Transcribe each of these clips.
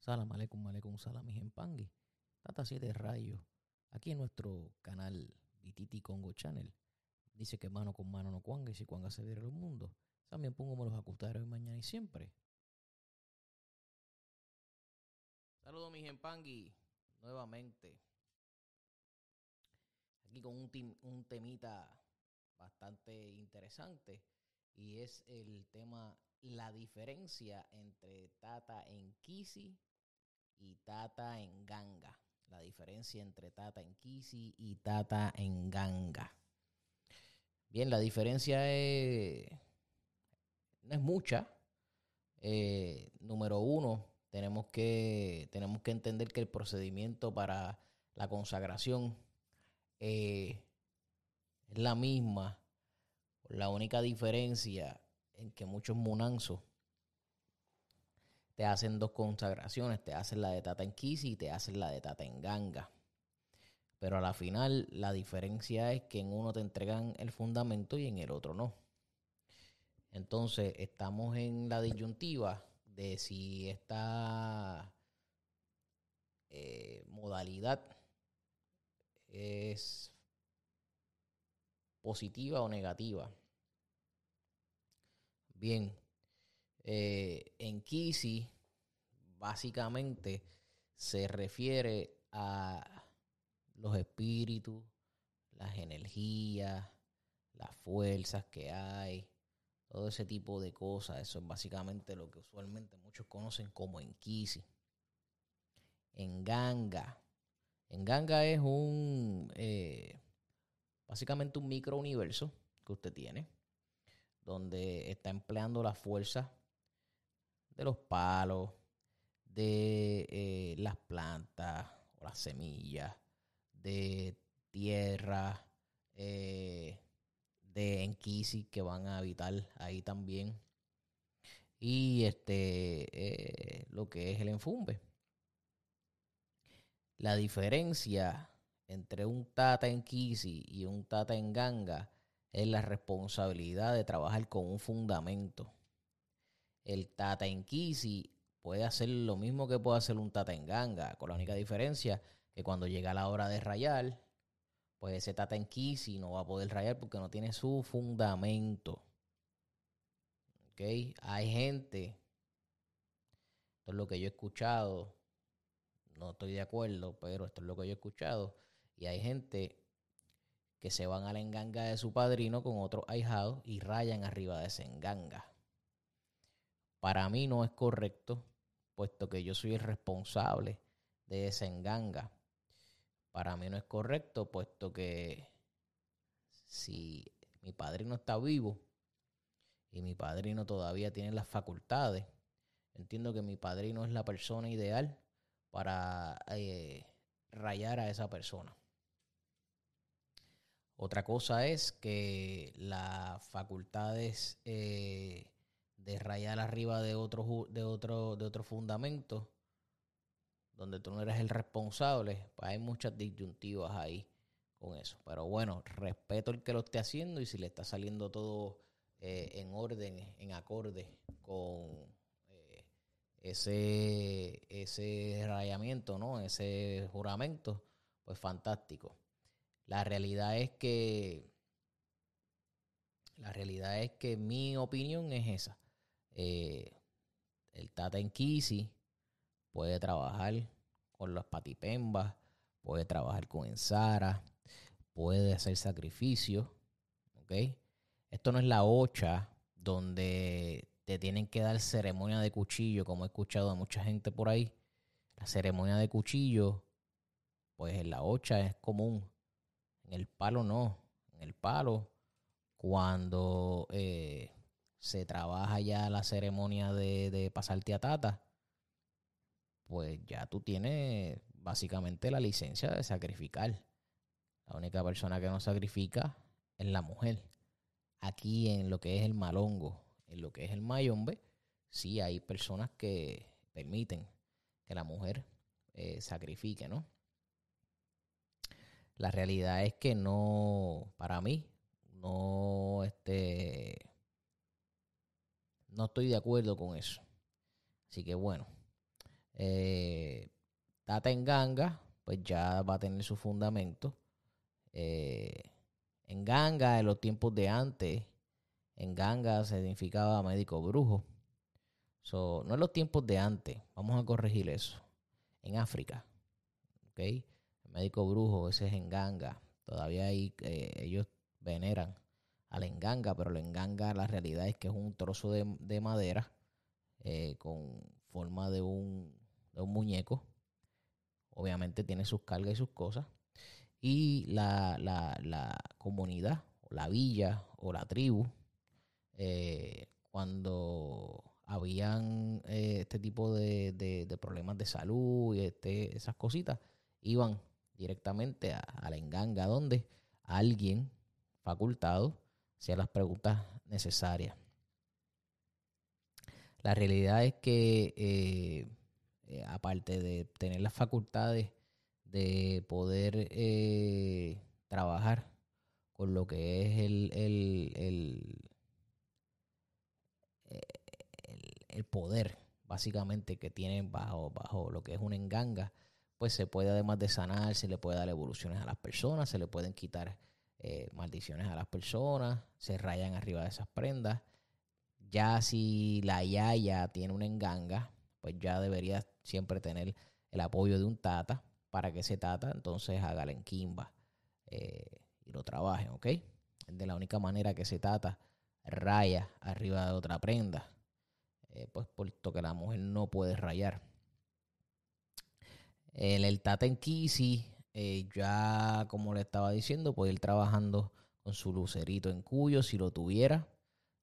Salam aleikum, aleikum, salam, pangui. Tata 7 Rayo. Aquí en nuestro canal Vititi Congo Channel. Dice que mano con mano no cuanga y si cuanga se viera el mundo. También pongo los acutares hoy, mañana y siempre. Saludos mis Pangui. nuevamente. Aquí con un, un temita bastante interesante y es el tema la diferencia entre Tata en Kisi y Tata en Ganga. La diferencia entre Tata en Kisi y Tata en Ganga. Bien, la diferencia es, no es mucha. Eh, número uno, tenemos que, tenemos que entender que el procedimiento para la consagración eh, es la misma. La única diferencia en que muchos munanzos te hacen dos consagraciones, te hacen la de Tata en Kisi y te hacen la de Tata en Ganga. Pero a la final la diferencia es que en uno te entregan el fundamento y en el otro no. Entonces estamos en la disyuntiva de si esta eh, modalidad es positiva o negativa. Bien, eh, en Kisi, básicamente se refiere a los espíritus, las energías, las fuerzas que hay, todo ese tipo de cosas. Eso es básicamente lo que usualmente muchos conocen como en Kisi. En Ganga. En Ganga es un, eh, básicamente un microuniverso que usted tiene, donde está empleando la fuerza de los palos, de eh, las plantas o las semillas, de tierra, eh, de enquisi que van a habitar ahí también. Y este eh, lo que es el enfumbe. La diferencia entre un tata en Kisi y un tata en Ganga es la responsabilidad de trabajar con un fundamento. El tata en Kisi puede hacer lo mismo que puede hacer un tata en Ganga, con la única diferencia que cuando llega la hora de rayar, pues ese tata en Kisi no va a poder rayar porque no tiene su fundamento. ¿Ok? Hay gente, esto es lo que yo he escuchado, no estoy de acuerdo, pero esto es lo que yo he escuchado, y hay gente que se van a la enganga de su padrino con otros ahijados y rayan arriba de esa enganga. Para mí no es correcto, puesto que yo soy el responsable de esa enganga. Para mí no es correcto, puesto que si mi padrino está vivo y mi padrino todavía tiene las facultades, entiendo que mi padrino es la persona ideal para eh, rayar a esa persona. Otra cosa es que las facultades eh, de rayar arriba de otro, de otro, de otro fundamento, donde tú no eres el responsable, pues hay muchas disyuntivas ahí con eso. Pero bueno, respeto el que lo esté haciendo y si le está saliendo todo eh, en orden, en acorde con eh, ese, ese rayamiento, ¿no? Ese juramento, pues fantástico. La realidad es que la realidad es que mi opinión es esa. Eh, el Tata en Kisi puede trabajar con los patipembas, puede trabajar con Ensara, puede hacer sacrificios. ¿Ok? Esto no es la ocha donde te tienen que dar ceremonia de cuchillo, como he escuchado a mucha gente por ahí. La ceremonia de cuchillo, pues en la ocha es común. En el palo no. En el palo, cuando eh, se trabaja ya la ceremonia de, de pasarte a tata, pues ya tú tienes básicamente la licencia de sacrificar. La única persona que no sacrifica es la mujer. Aquí en lo que es el malongo, en lo que es el mayombe, sí hay personas que permiten que la mujer eh, sacrifique, ¿no? La realidad es que no, para mí, no, este, no estoy de acuerdo con eso. Así que bueno, Eh, Tata en Ganga, pues ya va a tener su fundamento. Eh, en Ganga, en los tiempos de antes, en Ganga se significaba médico brujo. So, no en los tiempos de antes, vamos a corregir eso. En África, ¿ok? Médico brujo, ese es en Ganga. Todavía hay, eh, ellos veneran al enganga, pero el enganga la realidad es que es un trozo de, madera eh, con forma de un, de un muñeco. Obviamente tiene sus cargas y sus cosas. Y la, la, la comunidad, o la villa, o la tribu, eh, cuando habían eh, este tipo de, de, problemas de salud y este, esas cositas, iban directamente a, la enganga donde alguien facultado hacía las preguntas necesarias. La realidad es que, eh, eh, aparte de tener las facultades de poder eh, trabajar con lo que es el, el, el, poder, básicamente, que tienen bajo, bajo lo que es una enganga, pues se puede, además de sanar, se le puede dar evoluciones a las personas, se le pueden quitar eh, maldiciones a las personas, se rayan arriba de esas prendas. Ya si la yaya tiene una enganga, pues ya debería siempre tener el apoyo de un tata para que ese tata entonces haga la enquimba eh, y lo trabaje, ¿ok? De la única manera que ese tata raya arriba de otra prenda, eh, pues puesto que la mujer no puede rayar. El tata en Kisi eh, ya, como le estaba diciendo, puede ir trabajando con su lucerito en cuyo, si lo tuviera,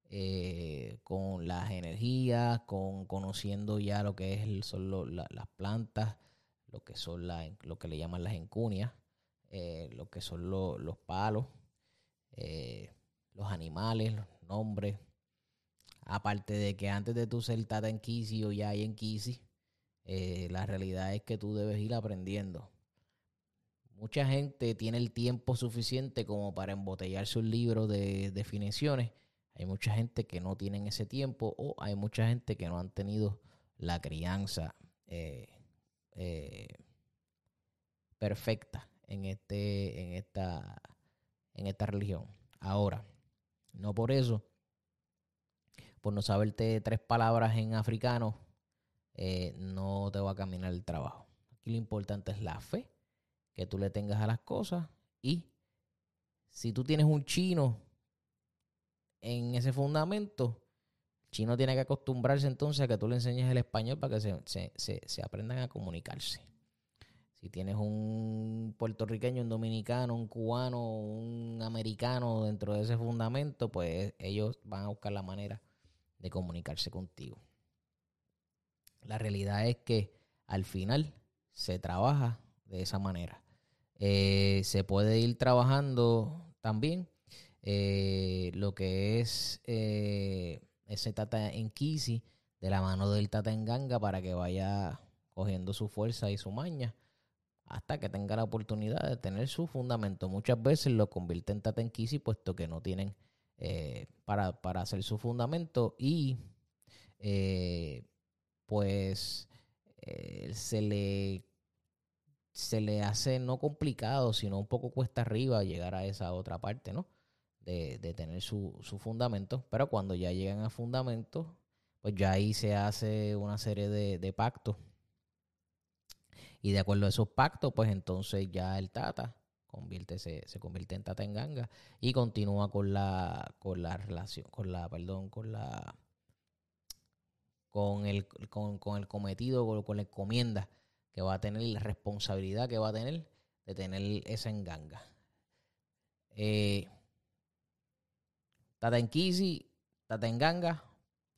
eh, con las energías, con conociendo ya lo que es son las plantas, lo que son la, lo que le llaman las encunias, eh, lo que son los palos, los animales, los nombres. Aparte de que antes de tu ser tata en Kisi o ya hay en Kisi, la realidad es que tú debes ir aprendiendo Mucha gente tiene el tiempo suficiente como para embotellarse un libro de definiciones. Hay mucha gente que no tienen ese tiempo o hay mucha gente que no han tenido la crianza eh, eh, perfecta en este en esta en esta religión. Ahora, no por eso, por no saberte tres palabras en africano, eh, no te va a caminar el trabajo. Aquí lo importante es la fe que tú le tengas a las cosas y si tú tienes un chino en ese fundamento, el chino tiene que acostumbrarse entonces a que tú le enseñes el español para que se, aprendan a comunicarse. Si tienes un puertorriqueño, un dominicano, un cubano, un americano dentro de ese fundamento, pues ellos van a buscar la manera de comunicarse contigo. La realidad es que al final se trabaja de esa manera. Eh, se puede ir trabajando también eh, lo que es eh, ese Tata en Kisi de la mano del Tata en Ganga para que vaya cogiendo su fuerza y su maña hasta que tenga la oportunidad de tener su fundamento. Muchas veces lo convierte en Tata en Kisi puesto que no tienen para, para, hacer su fundamento y pues se le se le hace no complicado, sino un poco cuesta arriba llegar a esa otra parte, ¿no? De, tener su, su, fundamento. Pero cuando ya llegan a fundamento, pues ya ahí se hace una serie de, pactos. Y de acuerdo a esos pactos, pues entonces ya el Tata convierte, se, convierte en Tata en Ganga y continúa con la, con la relación, con la, perdón, con la con el, con, con el cometido, con, con la encomienda que va a tener, la responsabilidad que va a tener de tener esa enganga. Eh, Tata en Kisi, Tata en Ganga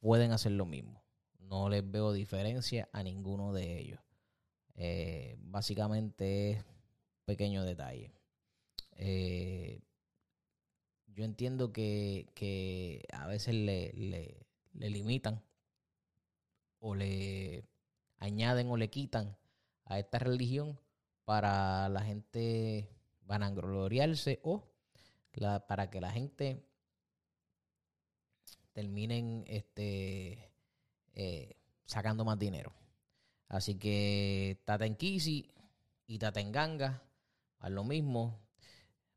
pueden hacer lo mismo. No les veo diferencia a ninguno de ellos. Eh, básicamente es pequeño detalle. Eh, yo entiendo que, a veces le, le, limitan o le añaden o le quitan a esta religión para la gente vanagloriarse o para que la gente terminen este, eh, sacando más dinero. Así que Tatenkisi y Tatenganga, a lo mismo.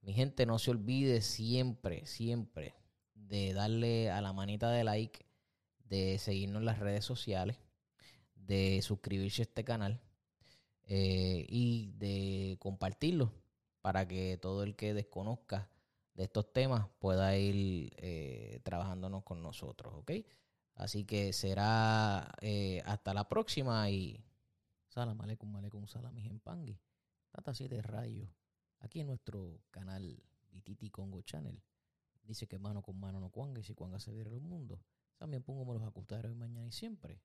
Mi gente, no se olvide siempre, siempre de darle a la manita de like, de seguirnos en las redes sociales, de suscribirse a este canal eh, y de compartirlo para que todo el que desconozca de estos temas pueda ir eh, trabajándonos con nosotros, ¿ok? Así que será eh, hasta la próxima y salam aleikum aleikum salam pangui. Tata 7 rayos. Aquí en nuestro canal Vititi Congo Channel. Dice que mano con mano no cuanga y si cuanga se viera el mundo. También pongo los acostadores mañana y siempre.